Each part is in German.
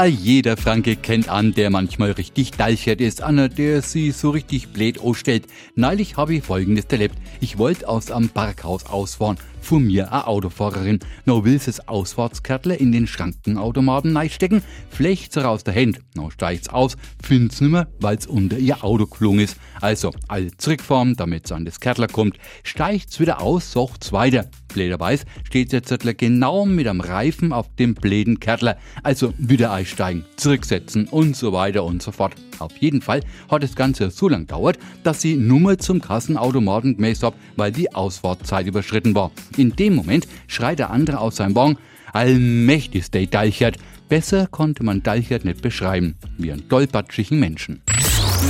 Ah, jeder Franke kennt an, der manchmal richtig deichert ist, einer, der sie so richtig blöd ausstellt. Neulich habe ich folgendes erlebt. Ich wollte aus am Parkhaus ausfahren. Vor mir eine Autofahrerin. No will das Ausfahrtskärtle in den Schrankenautomaten reinstecken, flecht's raus der Hand. No steigt's aus, find's nimmer, weil's unter ihr Auto gelungen ist. Also, all zurückfahren, damit's an das Kärtler kommt. Steigt's wieder aus, sucht's weiter. Blöderweise steht der Zettler genau mit am Reifen auf dem bläden Kärtler. Also wieder einsteigen, zurücksetzen und so weiter und so fort. Auf jeden Fall hat das Ganze so lang dauert, dass sie Nummer zum Kassenautomaten gemäßt hab, weil die Ausfahrtzeit überschritten war. In dem Moment schreit der andere aus seinem Wagen, allmächtig ist der Deichert. Besser konnte man Deichert nicht beschreiben, wie einen tollpatschigen Menschen.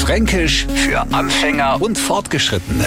Fränkisch für Anfänger und Fortgeschrittene.